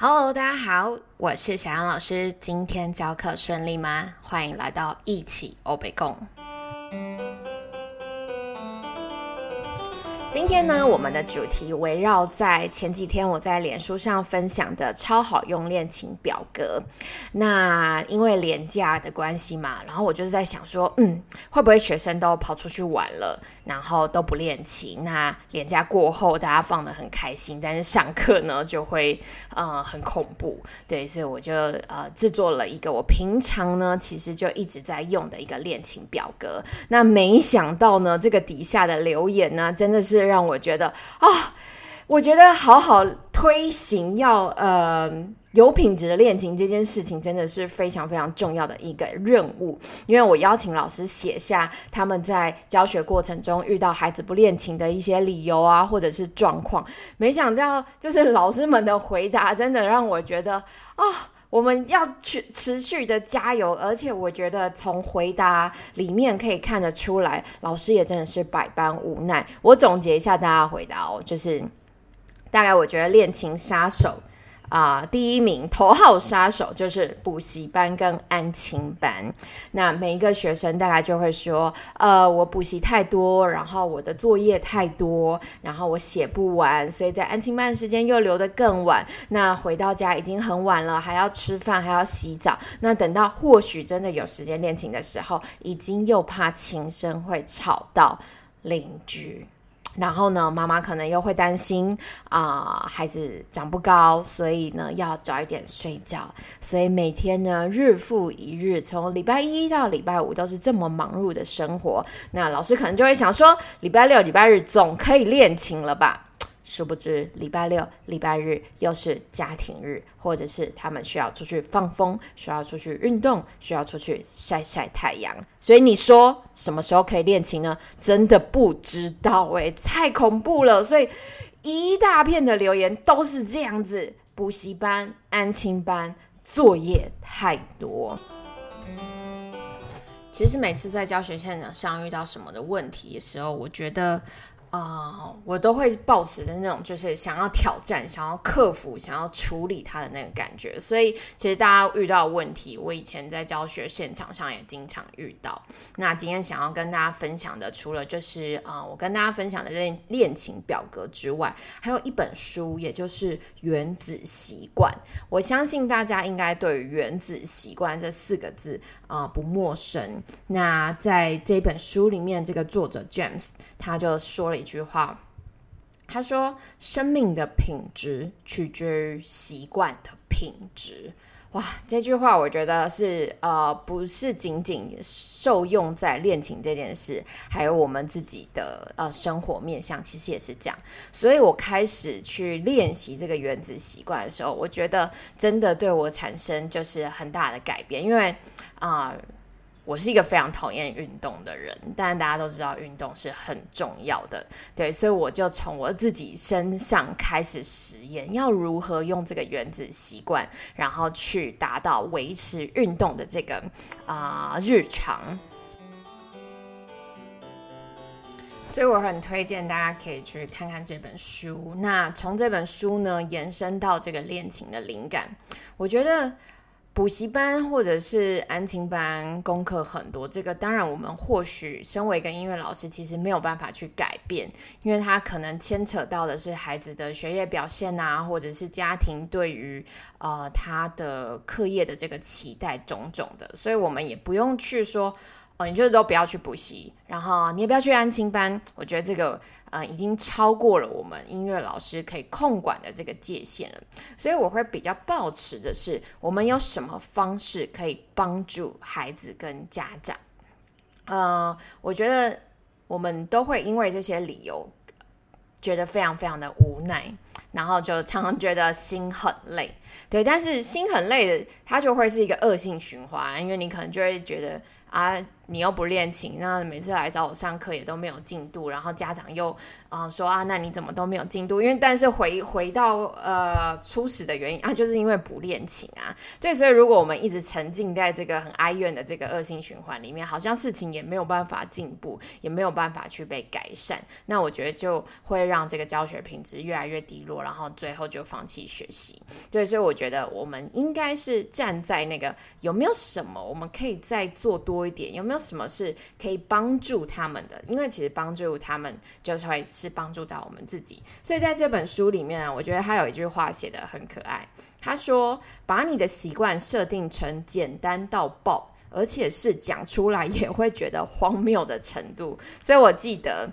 Hello，大家好，我是小杨老师。今天教课顺利吗？欢迎来到一起欧北共。今天呢，我们的主题围绕在前几天我在脸书上分享的超好用恋情表格。那因为廉价的关系嘛，然后我就是在想说，嗯，会不会学生都跑出去玩了，然后都不练琴？那廉价过后，大家放的很开心，但是上课呢就会呃很恐怖。对，所以我就呃制作了一个我平常呢其实就一直在用的一个恋情表格。那没想到呢，这个底下的留言呢，真的是。让我觉得啊，我觉得好好推行要呃有品质的恋情这件事情，真的是非常非常重要的一个任务。因为我邀请老师写下他们在教学过程中遇到孩子不恋情的一些理由啊，或者是状况，没想到就是老师们的回答，真的让我觉得啊。我们要去持续的加油，而且我觉得从回答里面可以看得出来，老师也真的是百般无奈。我总结一下大家回答哦，就是大概我觉得恋情杀手。啊，第一名头号杀手就是补习班跟安亲班。那每一个学生大概就会说，呃，我补习太多，然后我的作业太多，然后我写不完，所以在安亲班时间又留得更晚。那回到家已经很晚了，还要吃饭，还要洗澡。那等到或许真的有时间练琴的时候，已经又怕琴声会吵到邻居。然后呢，妈妈可能又会担心啊，孩子长不高，所以呢要早一点睡觉。所以每天呢，日复一日，从礼拜一到礼拜五都是这么忙碌的生活。那老师可能就会想说，礼拜六、礼拜日总可以练琴了吧？殊不知，礼拜六、礼拜日又是家庭日，或者是他们需要出去放风，需要出去运动，需要出去晒晒太阳。所以你说什么时候可以练琴呢？真的不知道诶，太恐怖了。所以一大片的留言都是这样子：补习班、安亲班作业太多。其实每次在教学现场上遇到什么的问题的时候，我觉得。啊，我都会保持着那种就是想要挑战、想要克服、想要处理它的那个感觉。所以，其实大家遇到问题，我以前在教学现场上也经常遇到。那今天想要跟大家分享的，除了就是啊，我跟大家分享的恋恋情表格之外，还有一本书，也就是《原子习惯》。我相信大家应该对于“原子习惯”这四个字啊不陌生。那在这本书里面，这个作者 James 他就说了。一句话，他说：“生命的品质取决于习惯的品质。”哇，这句话我觉得是呃，不是仅仅受用在恋情这件事，还有我们自己的呃生活面向，其实也是这样。所以我开始去练习这个原子习惯的时候，我觉得真的对我产生就是很大的改变，因为啊。我是一个非常讨厌运动的人，但大家都知道运动是很重要的，对，所以我就从我自己身上开始实验，要如何用这个原子习惯，然后去达到维持运动的这个啊日常。所以我很推荐大家可以去看看这本书。那从这本书呢延伸到这个恋情的灵感，我觉得。补习班或者是安亲班功课很多，这个当然我们或许身为一个音乐老师，其实没有办法去改变，因为他可能牵扯到的是孩子的学业表现啊，或者是家庭对于呃他的课业的这个期待种种的，所以我们也不用去说。哦，你就是都不要去补习，然后你也不要去安亲班。我觉得这个呃已经超过了我们音乐老师可以控管的这个界限了。所以我会比较抱持的是，我们有什么方式可以帮助孩子跟家长？呃，我觉得我们都会因为这些理由觉得非常非常的无奈，然后就常常觉得心很累。对，但是心很累的，它就会是一个恶性循环，因为你可能就会觉得啊。你又不练琴，那每次来找我上课也都没有进度，然后家长又啊说啊，那你怎么都没有进度？因为但是回回到呃初始的原因啊，就是因为不练琴啊。对，所以如果我们一直沉浸在这个很哀怨的这个恶性循环里面，好像事情也没有办法进步，也没有办法去被改善，那我觉得就会让这个教学品质越来越低落，然后最后就放弃学习。对，所以我觉得我们应该是站在那个有没有什么我们可以再做多一点，有没有？什么是可以帮助他们的？因为其实帮助他们就是会是帮助到我们自己。所以在这本书里面啊，我觉得他有一句话写的很可爱。他说：“把你的习惯设定成简单到爆，而且是讲出来也会觉得荒谬的程度。” 所以我记得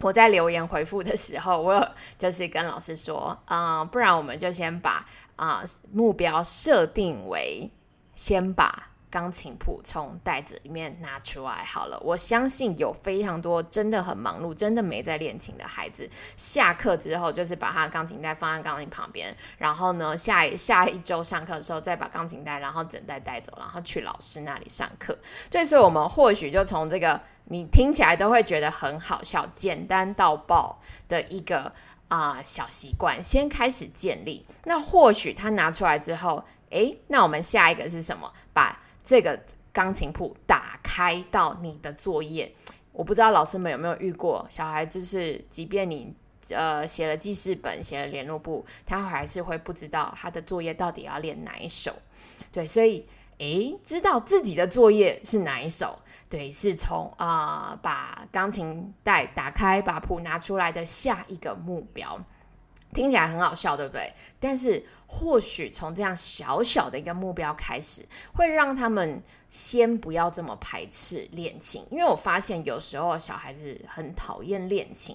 我在留言回复的时候，我就是跟老师说：“嗯，不然我们就先把啊目标设定为先把。”钢琴谱从袋子里面拿出来好了。我相信有非常多真的很忙碌、真的没在练琴的孩子，下课之后就是把他的钢琴带放在钢琴旁边，然后呢，下一下一周上课的时候再把钢琴带，然后整袋带走，然后去老师那里上课。这是我们或许就从这个你听起来都会觉得很好笑、简单到爆的一个啊小习惯，先开始建立。那或许他拿出来之后，诶，那我们下一个是什么？把这个钢琴谱打开到你的作业，我不知道老师们有没有遇过小孩，就是即便你呃写了记事本、写了联络簿，他还是会不知道他的作业到底要练哪一首。对，所以诶，知道自己的作业是哪一首，对，是从啊把钢琴带打开，把谱拿出来的下一个目标。听起来很好笑，对不对？但是或许从这样小小的一个目标开始，会让他们先不要这么排斥练琴。因为我发现有时候小孩子很讨厌练琴，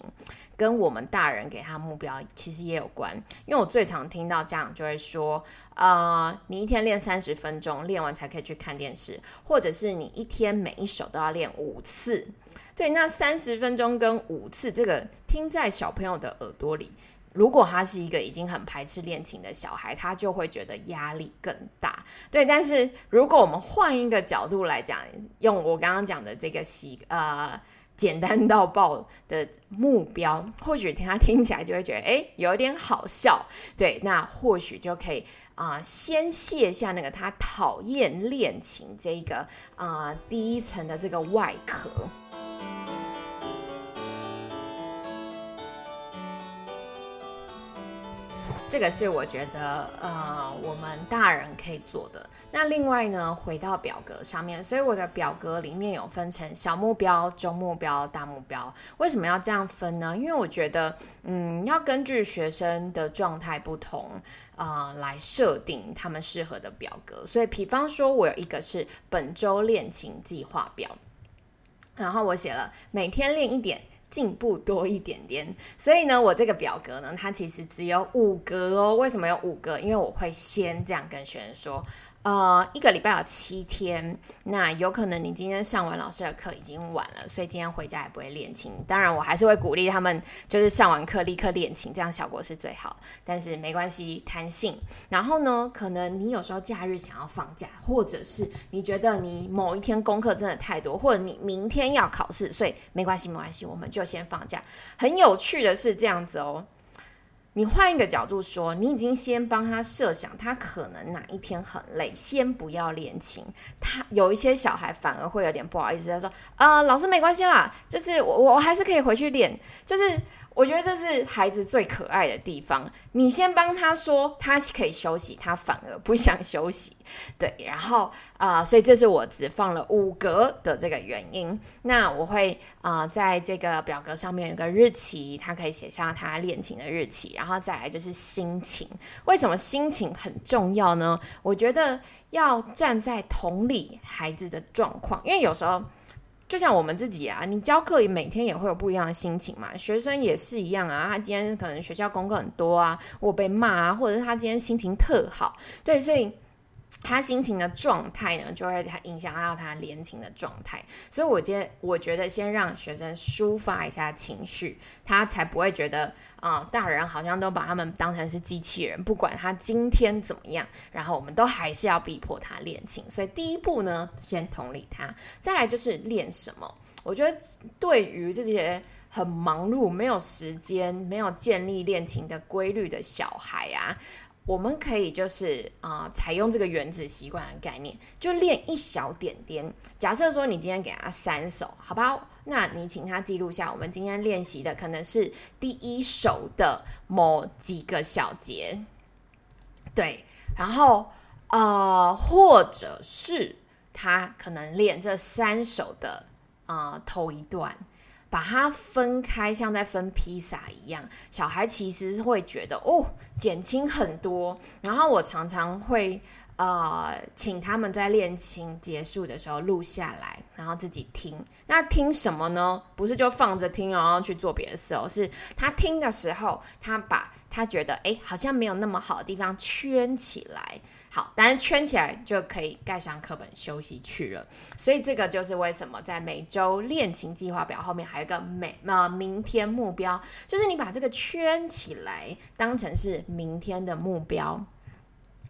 跟我们大人给他目标其实也有关。因为我最常听到家长就会说：“呃，你一天练三十分钟，练完才可以去看电视，或者是你一天每一首都要练五次。”对，那三十分钟跟五次，这个听在小朋友的耳朵里。如果他是一个已经很排斥练琴的小孩，他就会觉得压力更大。对，但是如果我们换一个角度来讲，用我刚刚讲的这个习呃简单到爆的目标，或许他听起来就会觉得哎有点好笑。对，那或许就可以啊先卸下那个他讨厌练琴这个啊第一层的这个外壳。这个是我觉得，呃，我们大人可以做的。那另外呢，回到表格上面，所以我的表格里面有分成小目标、中目标、大目标。为什么要这样分呢？因为我觉得，嗯，要根据学生的状态不同啊，来设定他们适合的表格。所以，比方说，我有一个是本周练琴计划表，然后我写了每天练一点。进步多一点点，所以呢，我这个表格呢，它其实只有五格哦。为什么有五格？因为我会先这样跟学生说。呃，一个礼拜有七天，那有可能你今天上完老师的课已经晚了，所以今天回家也不会练琴。当然，我还是会鼓励他们，就是上完课立刻练琴，这样效果是最好。但是没关系，弹性。然后呢，可能你有时候假日想要放假，或者是你觉得你某一天功课真的太多，或者你明天要考试，所以没关系，没关系，我们就先放假。很有趣的是这样子哦。你换一个角度说，你已经先帮他设想，他可能哪一天很累，先不要练琴。他有一些小孩反而会有点不好意思，他说：“呃，老师没关系啦，就是我我还是可以回去练，就是。”我觉得这是孩子最可爱的地方。你先帮他说他可以休息，他反而不想休息。对，然后啊，所以这是我只放了五格的这个原因。那我会啊，在这个表格上面有个日期，他可以写下他练琴的日期。然后再来就是心情，为什么心情很重要呢？我觉得要站在同理孩子的状况，因为有时候。就像我们自己啊，你教课每天也会有不一样的心情嘛。学生也是一样啊，他今天可能学校功课很多啊，我被骂啊，或者是他今天心情特好，对，所以他心情的状态呢，就会影响到他练琴的状态。所以，我今天我觉得先让学生抒发一下情绪，他才不会觉得啊，大人好像都把他们当成是机器人，不管他今天怎么样，然后我们都还是要逼迫他练琴。所以，第一步呢，先同理他，再来就是练什么。我觉得对于这些很忙碌、没有时间、没有建立练琴的规律的小孩啊。我们可以就是啊，采用这个原子习惯的概念，就练一小点点。假设说你今天给他三首，好不好？那你请他记录下，我们今天练习的可能是第一首的某几个小节，对。然后呃，或者是他可能练这三首的啊头一段。把它分开，像在分披萨一样。小孩其实会觉得哦，减轻很多。然后我常常会呃，请他们在练琴结束的时候录下来，然后自己听。那听什么呢？不是就放着听，然后去做别的事哦。是他听的时候，他把他觉得哎，好像没有那么好的地方圈起来。好，但是圈起来就可以盖上课本休息去了。所以这个就是为什么在每周练琴计划表后面还有一个每呃明天目标，就是你把这个圈起来当成是明天的目标，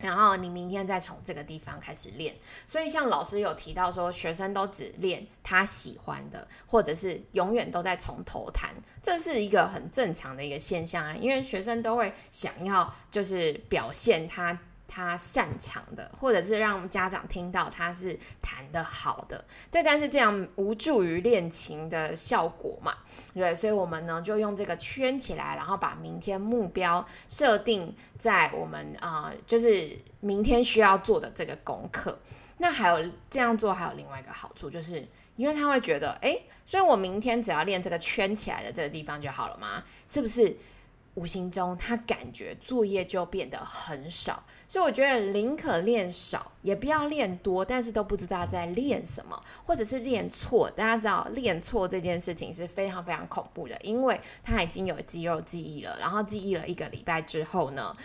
然后你明天再从这个地方开始练。所以像老师有提到说，学生都只练他喜欢的，或者是永远都在从头弹，这是一个很正常的一个现象啊，因为学生都会想要就是表现他。他擅长的，或者是让家长听到他是弹的好的，对，但是这样无助于练琴的效果嘛，对，所以我们呢就用这个圈起来，然后把明天目标设定在我们啊，就是明天需要做的这个功课。那还有这样做还有另外一个好处，就是因为他会觉得，哎，所以我明天只要练这个圈起来的这个地方就好了吗？是不是？无形中，他感觉作业就变得很少，所以我觉得宁可练少，也不要练多，但是都不知道在练什么，或者是练错。大家知道，练错这件事情是非常非常恐怖的，因为他已经有肌肉记忆了，然后记忆了一个礼拜之后呢，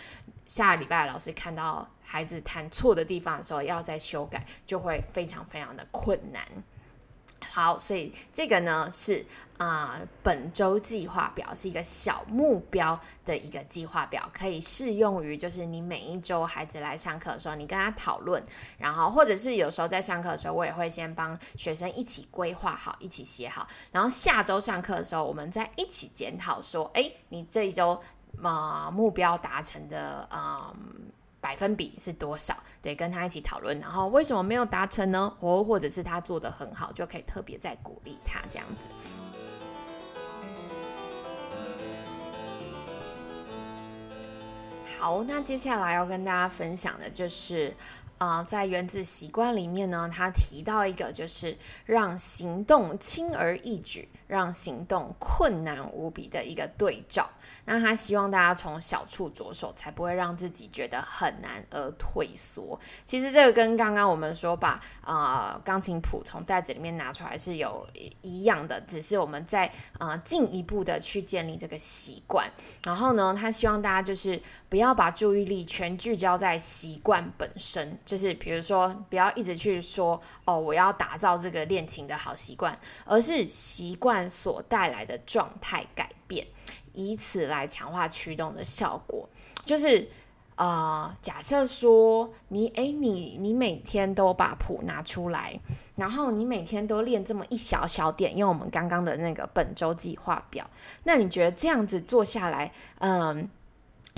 下个礼拜老师看到孩子弹错的地方的时候，要再修改，就会非常非常的困难。好，所以这个呢是啊，本周计划表是一个小目标的一个计划表，可以适用于就是你每一周孩子来上课的时候，你跟他讨论，然后或者是有时候在上课的时候，我也会先帮学生一起规划好，一起写好，然后下周上课的时候，我们再一起检讨说，哎，你这一周啊目标达成的嗯。百分比是多少？对，跟他一起讨论，然后为什么没有达成呢？或或者是他做的很好，就可以特别再鼓励他这样子。好，那接下来要跟大家分享的就是。啊，在原子习惯里面呢，他提到一个，就是让行动轻而易举，让行动困难无比的一个对照。那他希望大家从小处着手，才不会让自己觉得很难而退缩。其实这个跟刚刚我们说把啊钢琴谱从袋子里面拿出来是有一样的，只是我们在啊进一步的去建立这个习惯。然后呢，他希望大家就是不要把注意力全聚焦在习惯本身。就是比如说，不要一直去说哦，我要打造这个练琴的好习惯，而是习惯所带来的状态改变，以此来强化驱动的效果。就是呃，假设说你哎，你你每天都把谱拿出来，然后你每天都练这么一小小点，用我们刚刚的那个本周计划表，那你觉得这样子做下来，嗯？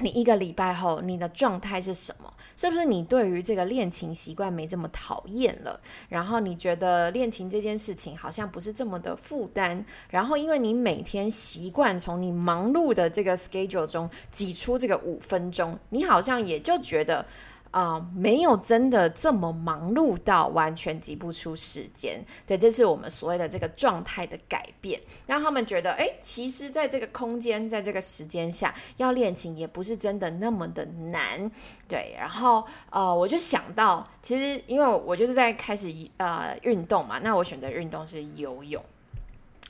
你一个礼拜后，你的状态是什么？是不是你对于这个练琴习惯没这么讨厌了？然后你觉得练琴这件事情好像不是这么的负担？然后因为你每天习惯从你忙碌的这个 schedule 中挤出这个五分钟，你好像也就觉得。啊，没有真的这么忙碌到完全挤不出时间。对，这是我们所谓的这个状态的改变，让他们觉得，哎，其实在这个空间，在这个时间下要练琴也不是真的那么的难。对，然后呃，我就想到，其实因为我就是在开始呃运动嘛，那我选择运动是游泳，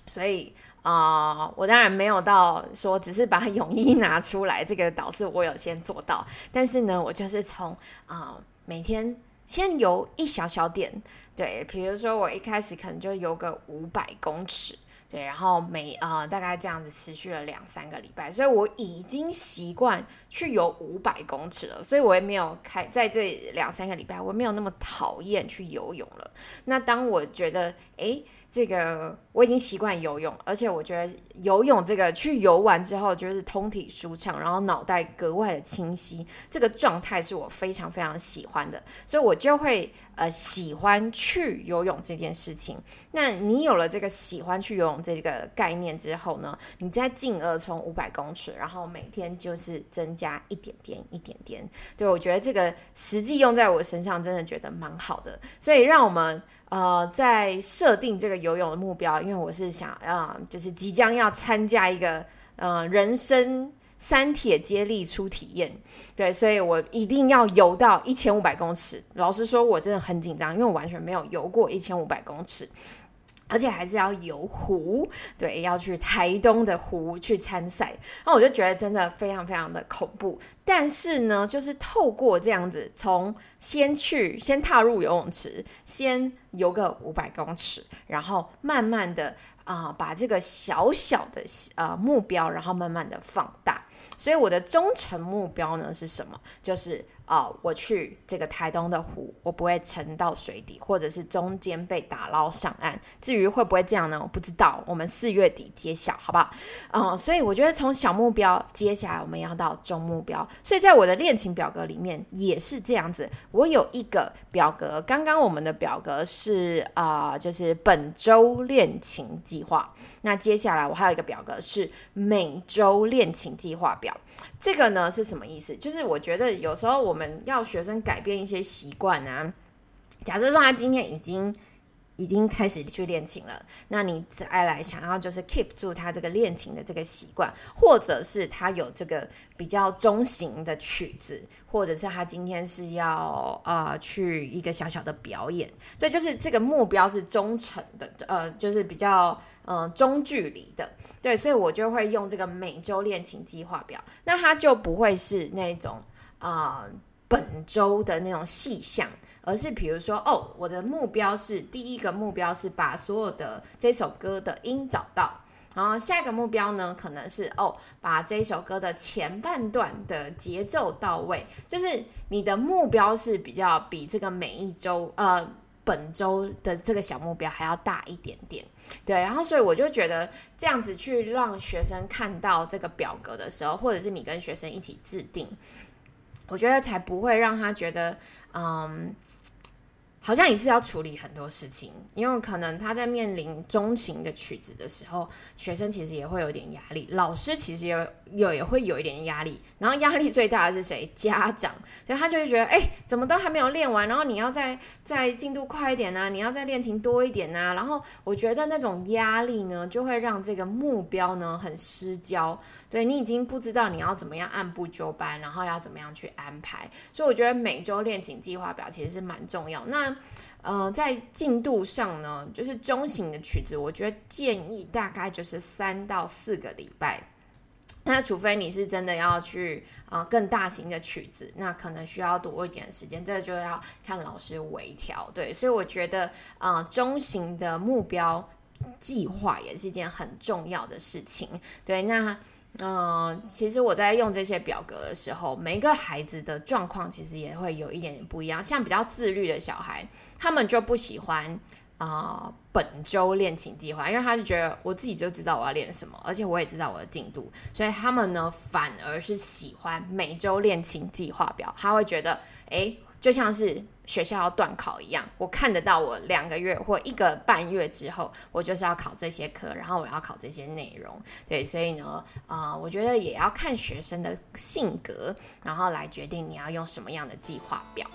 所以。啊，我当然没有到说只是把泳衣拿出来，这个导致我有先做到。但是呢，我就是从啊每天先游一小小点，对，比如说我一开始可能就游个五百公尺。对，然后每呃大概这样子持续了两三个礼拜，所以我已经习惯去游五百公尺了，所以我也没有开在这两三个礼拜，我没有那么讨厌去游泳了。那当我觉得，哎。这个我已经习惯游泳，而且我觉得游泳这个去游完之后就是通体舒畅，然后脑袋格外的清晰，这个状态是我非常非常喜欢的，所以我就会呃喜欢去游泳这件事情。那你有了这个喜欢去游泳这个概念之后呢，你再进而从五百公尺，然后每天就是增加一点点一点点。对我觉得这个实际用在我身上，真的觉得蛮好的，所以让我们。呃，在设定这个游泳的目标，因为我是想，啊，就是即将要参加一个呃人生三铁接力初体验，对，所以我一定要游到一千五百公尺。老实说，我真的很紧张，因为我完全没有游过一千五百公尺。而且还是要游湖，对，要去台东的湖去参赛，那我就觉得真的非常非常的恐怖。但是呢，就是透过这样子，从先去先踏入游泳池，先游个五百公尺，然后慢慢的啊，把这个小小的呃目标，然后慢慢的放大。所以我的忠诚目标呢是什么？就是。啊，我去这个台东的湖，我不会沉到水底，或者是中间被打捞上岸。至于会不会这样呢？我不知道，我们四月底揭晓，好不好？嗯，所以我觉得从小目标，接下来我们要到中目标。所以在我的恋情表格里面也是这样子，我有一个表格。刚刚我们的表格是啊，就是本周恋情计划。那接下来我还有一个表格是每周恋情计划表。这个呢是什么意思？就是我觉得有时候我们要学生改变一些习惯啊。假设说他今天已经已经开始去练琴了，那你再来想要就是 keep 住他这个练琴的这个习惯，或者是他有这个比较中型的曲子，或者是他今天是要啊去一个小小的表演，对，就是这个目标是忠诚的，呃，就是比较。嗯，中距离的，对，所以我就会用这个每周练琴计划表，那它就不会是那种啊本周的那种细项，而是比如说，哦，我的目标是第一个目标是把所有的这首歌的音找到，然后下一个目标呢，可能是哦把这首歌的前半段的节奏到位，就是你的目标是比较比这个每一周呃。本周的这个小目标还要大一点点，对，然后所以我就觉得这样子去让学生看到这个表格的时候，或者是你跟学生一起制定，我觉得才不会让他觉得，嗯。好像一次要处理很多事情，因为可能他在面临中型的曲子的时候，学生其实也会有点压力，老师其实也有也会有一点压力，然后压力最大的是谁？家长，所以他就会觉得，哎，怎么都还没有练完，然后你要再再进度快一点呢？你要再练琴多一点呢？然后我觉得那种压力呢，就会让这个目标呢很失焦，对你已经不知道你要怎么样按部就班，然后要怎么样去安排，所以我觉得每周练琴计划表其实是蛮重要。那呃，在进度上呢，就是中型的曲子，我觉得建议大概就是三到四个礼拜。那除非你是真的要去啊更大型的曲子，那可能需要多一点时间，这就要看老师微调。对，所以我觉得啊，中型的目标计划也是一件很重要的事情。对，那。嗯，其实我在用这些表格的时候，每一个孩子的状况其实也会有一点点不一样。像比较自律的小孩，他们就不喜欢啊本周练琴计划，因为他就觉得我自己就知道我要练什么，而且我也知道我的进度，所以他们呢反而是喜欢每周练琴计划表。他会觉得，哎。就像是学校要断考一样，我看得到我两个月或一个半月之后，我就是要考这些科，然后我要考这些内容。对，所以呢，啊，我觉得也要看学生的性格，然后来决定你要用什么样的计划表。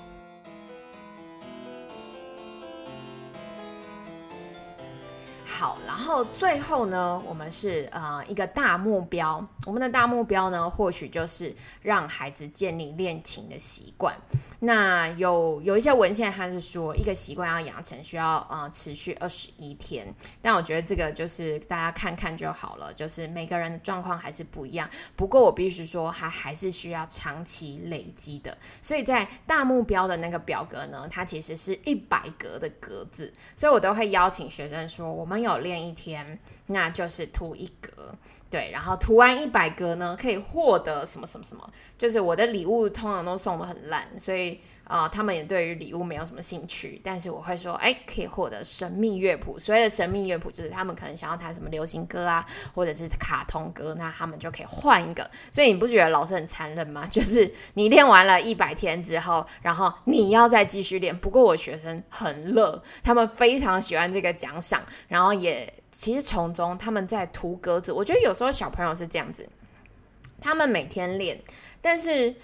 好，然后最后呢，我们是呃一个大目标。我们的大目标呢，或许就是让孩子建立练琴的习惯。那有有一些文献，它是说一个习惯要养成需要呃持续二十一天。但我觉得这个就是大家看看就好了，就是每个人的状况还是不一样。不过我必须说，它还是需要长期累积的。所以在大目标的那个表格呢，它其实是一百格的格子，所以我都会邀请学生说，我们有练一天，那就是涂一格。对，然后涂完一百格呢，可以获得什么什么什么？就是我的礼物通常都送的很烂，所以啊，他们也对于礼物没有什么兴趣。但是我会说，哎，可以获得神秘乐谱。所谓的神秘乐谱，就是他们可能想要弹什么流行歌啊，或者是卡通歌，那他们就可以换一个。所以你不觉得老师很残忍吗？就是你练完了一百天之后，然后你要再继续练。不过我学生很乐，他们非常喜欢这个奖赏，然后也。其实从中他们在涂格子，我觉得有时候小朋友是这样子，他们每天练，但是。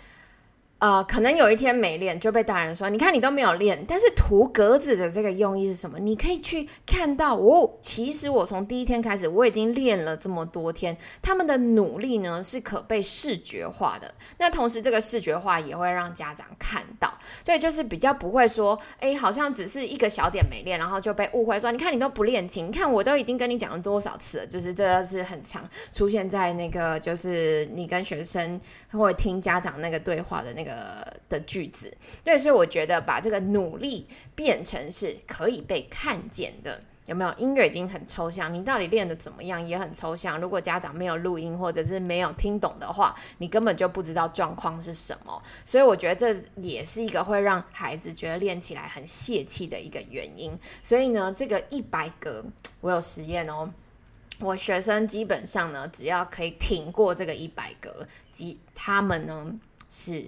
呃，可能有一天没练就被大人说，你看你都没有练。但是涂格子的这个用意是什么？你可以去看到哦，其实我从第一天开始我已经练了这么多天，他们的努力呢是可被视觉化的。那同时这个视觉化也会让家长看到，所以就是比较不会说，哎，好像只是一个小点没练，然后就被误会说，你看你都不练琴，你看我都已经跟你讲了多少次了，就是这是很常出现在那个就是你跟学生或听家长那个对话的那个。呃的句子，对，所以我觉得把这个努力变成是可以被看见的，有没有？音乐已经很抽象，你到底练的怎么样也很抽象。如果家长没有录音或者是没有听懂的话，你根本就不知道状况是什么。所以我觉得这也是一个会让孩子觉得练起来很泄气的一个原因。所以呢，这个一百个我有实验哦，我学生基本上呢，只要可以挺过这个一百个，即他们呢是。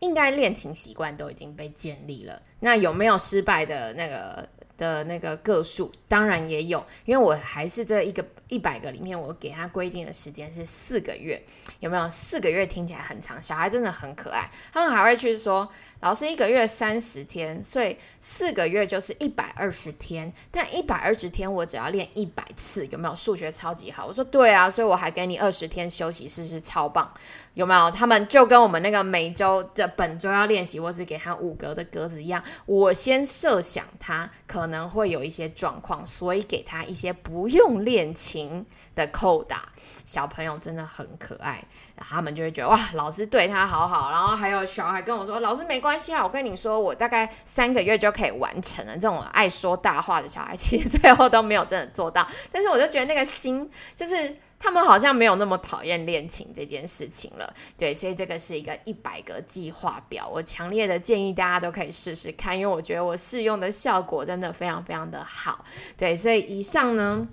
应该恋情习惯都已经被建立了，那有没有失败的那个的那个个数？当然也有，因为我还是这一个一百个里面，我给他规定的时间是四个月，有没有？四个月听起来很长，小孩真的很可爱，他们还会去说。老师一个月三十天，所以四个月就是一百二十天。但一百二十天我只要练一百次，有没有？数学超级好。我说对啊，所以我还给你二十天休息，是不是超棒？有没有？他们就跟我们那个每周的本周要练习，我只给他五格的格子一样。我先设想他可能会有一些状况，所以给他一些不用练琴的扣打。小朋友真的很可爱，他们就会觉得哇，老师对他好好。然后还有小孩跟我说，老师没关。关系啊，我跟你说，我大概三个月就可以完成了。这种爱说大话的小孩，其实最后都没有真的做到。但是我就觉得那个心，就是他们好像没有那么讨厌恋情这件事情了。对，所以这个是一个一百个计划表，我强烈的建议大家都可以试试看，因为我觉得我试用的效果真的非常非常的好。对，所以以上呢，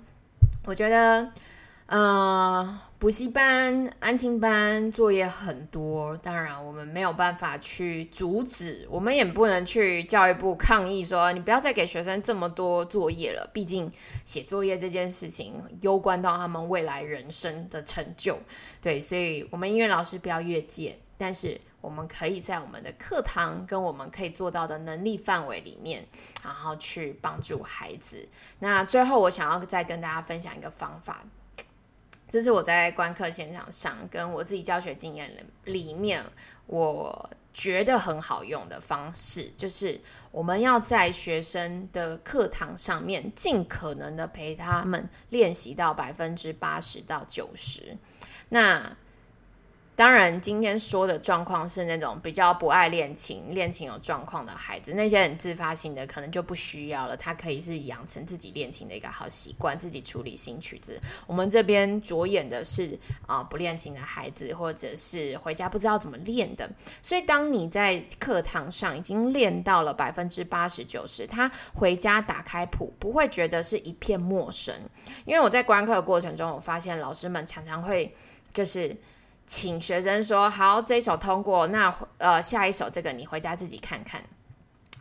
我觉得，嗯。补习班、安亲班作业很多，当然我们没有办法去阻止，我们也不能去教育部抗议说你不要再给学生这么多作业了。毕竟写作业这件事情攸关到他们未来人生的成就，对，所以我们音乐老师不要越界，但是我们可以在我们的课堂跟我们可以做到的能力范围里面，然后去帮助孩子。那最后我想要再跟大家分享一个方法。这是我在观课现场上跟我自己教学经验里面，我觉得很好用的方式，就是我们要在学生的课堂上面尽可能的陪他们练习到百分之八十到九十。那当然，今天说的状况是那种比较不爱练琴、练琴有状况的孩子，那些很自发性的可能就不需要了。他可以是养成自己练琴的一个好习惯，自己处理新曲子。我们这边着眼的是啊，不练琴的孩子，或者是回家不知道怎么练的。所以，当你在课堂上已经练到了百分之八十九十，他回家打开谱不会觉得是一片陌生。因为我在观课的过程中，我发现老师们常常会就是。请学生说好，这一首通过，那呃下一首这个你回家自己看看，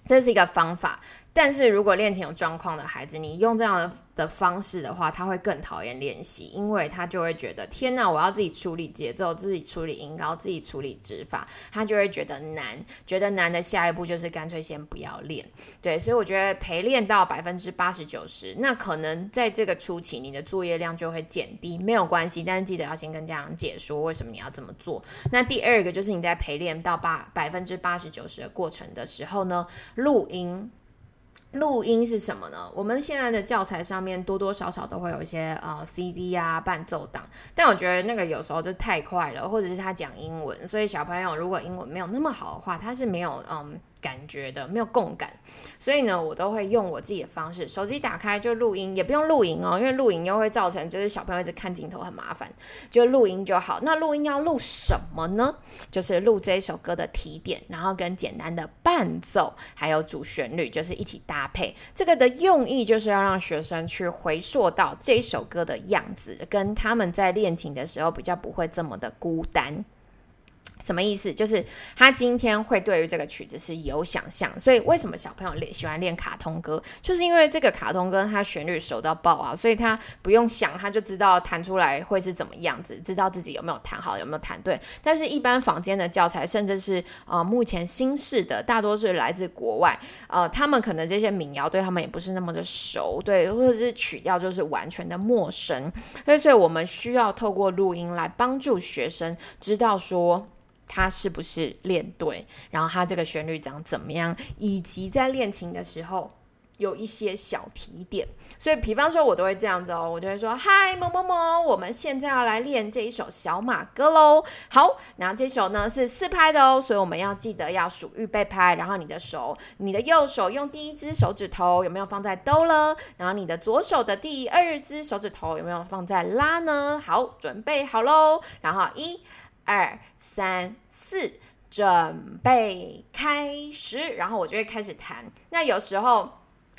这是一个方法。但是如果练琴有状况的孩子，你用这样的方式的话，他会更讨厌练习，因为他就会觉得天哪，我要自己处理节奏，自己处理音高，自己处理指法，他就会觉得难，觉得难的下一步就是干脆先不要练。对，所以我觉得陪练到百分之八十九十，那可能在这个初期你的作业量就会减低，没有关系，但是记得要先跟家长解说为什么你要这么做。那第二个就是你在陪练到八百分之八十九十的过程的时候呢，录音。录音是什么呢？我们现在的教材上面多多少少都会有一些呃 CD 啊伴奏档，但我觉得那个有时候就太快了，或者是他讲英文，所以小朋友如果英文没有那么好的话，他是没有嗯。感觉的没有共感，所以呢，我都会用我自己的方式，手机打开就录音，也不用录影哦，因为录影又会造成就是小朋友一直看镜头很麻烦，就录音就好。那录音要录什么呢？就是录这一首歌的提点，然后跟简单的伴奏，还有主旋律，就是一起搭配。这个的用意就是要让学生去回溯到这一首歌的样子，跟他们在练琴的时候比较不会这么的孤单。什么意思？就是他今天会对于这个曲子是有想象，所以为什么小朋友练喜欢练卡通歌，就是因为这个卡通歌它旋律熟到爆啊，所以他不用想，他就知道弹出来会是怎么样子，知道自己有没有弹好，有没有弹对。但是，一般坊间的教材，甚至是呃目前新式的，大多是来自国外，呃，他们可能这些民谣对他们也不是那么的熟，对，或者是曲调就是完全的陌生，所以，所以我们需要透过录音来帮助学生知道说。他是不是练对？然后他这个旋律长怎么样？以及在练琴的时候有一些小提点。所以，比方说，我都会这样子哦，我就会说：“嗨，某某某，我们现在要来练这一首小马歌喽。”好，然后这首呢是四拍的哦，所以我们要记得要数预备拍。然后你的手，你的右手用第一只手指头有没有放在哆了？然后你的左手的第二只手指头有没有放在拉呢？好，准备好喽。然后一。二三四，准备开始，然后我就会开始弹。那有时候。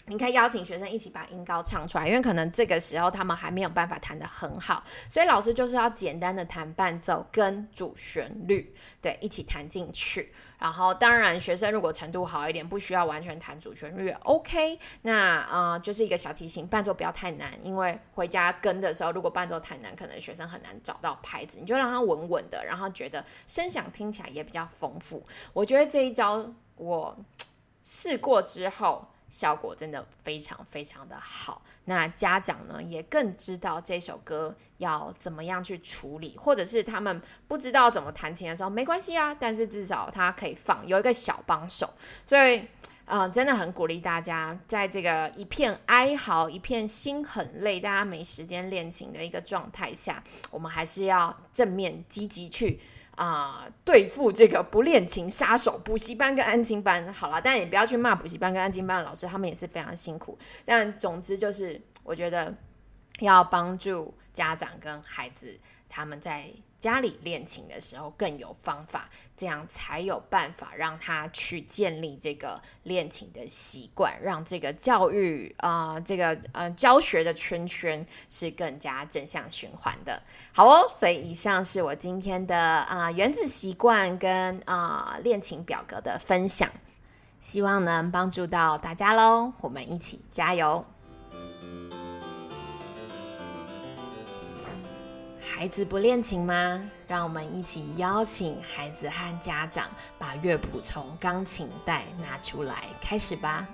你可以邀请学生一起把音高唱出来，因为可能这个时候他们还没有办法弹得很好，所以老师就是要简单的弹伴奏跟主旋律，对，一起弹进去。然后当然学生如果程度好一点，不需要完全弹主旋律，OK。那呃就是一个小提醒，伴奏不要太难，因为回家跟的时候，如果伴奏太难，可能学生很难找到拍子。你就让他稳稳的，然后觉得声响听起来也比较丰富。我觉得这一招我试过之后。效果真的非常非常的好，那家长呢也更知道这首歌要怎么样去处理，或者是他们不知道怎么弹琴的时候，没关系啊，但是至少他可以放有一个小帮手，所以，嗯，真的很鼓励大家，在这个一片哀嚎、一片心很累、大家没时间练琴的一个状态下，我们还是要正面积极去。啊，对付这个不练琴杀手，补习班跟安亲班，好了，但也不要去骂补习班跟安亲班的老师，他们也是非常辛苦。但总之就是，我觉得要帮助家长跟孩子，他们在。家里练琴的时候更有方法，这样才有办法让他去建立这个练琴的习惯，让这个教育啊，这个呃教学的圈圈是更加正向循环的。好哦，所以以上是我今天的啊原子习惯跟啊练琴表格的分享，希望能帮助到大家喽。我们一起加油！孩子不练琴吗？让我们一起邀请孩子和家长把乐谱从钢琴带拿出来，开始吧。